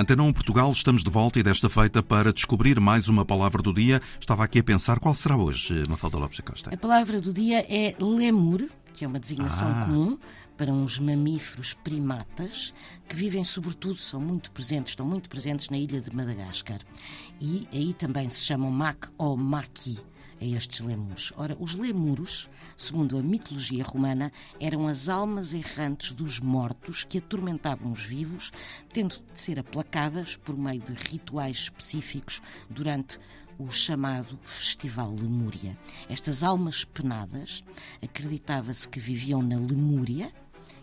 Antena 1 Portugal, estamos de volta e desta feita para descobrir mais uma palavra do dia. Estava aqui a pensar qual será hoje, Mafalda Lopes da Costa. A palavra do dia é lemur, que é uma designação Ah. comum para uns mamíferos primatas que vivem, sobretudo, são muito presentes, estão muito presentes na ilha de Madagascar. E aí também se chamam mac ou maqui a estes lemures. Ora, os lemuros, segundo a mitologia romana, eram as almas errantes dos mortos que atormentavam os vivos, tendo de ser aplacadas por meio de rituais específicos durante o chamado Festival Lemúria. Estas almas penadas acreditava-se que viviam na Lemúria,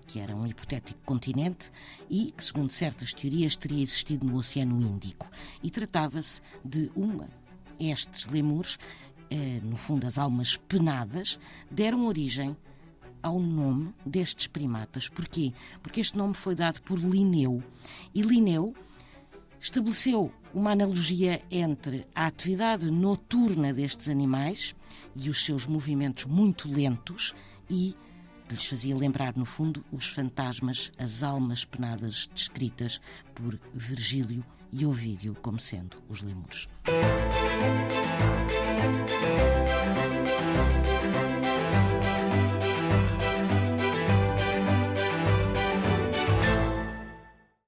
que era um hipotético continente e que, segundo certas teorias, teria existido no Oceano Índico. E tratava-se de uma. Estes lemures, no fundo as almas penadas, deram origem ao nome destes primatas. Porquê? Porque este nome foi dado por Linneu. E Linneu estabeleceu uma analogia entre a atividade noturna destes animais e os seus movimentos muito lentos e lhes fazia lembrar, no fundo, os fantasmas, as almas penadas descritas por Virgílio e Ovídio como sendo os lemures.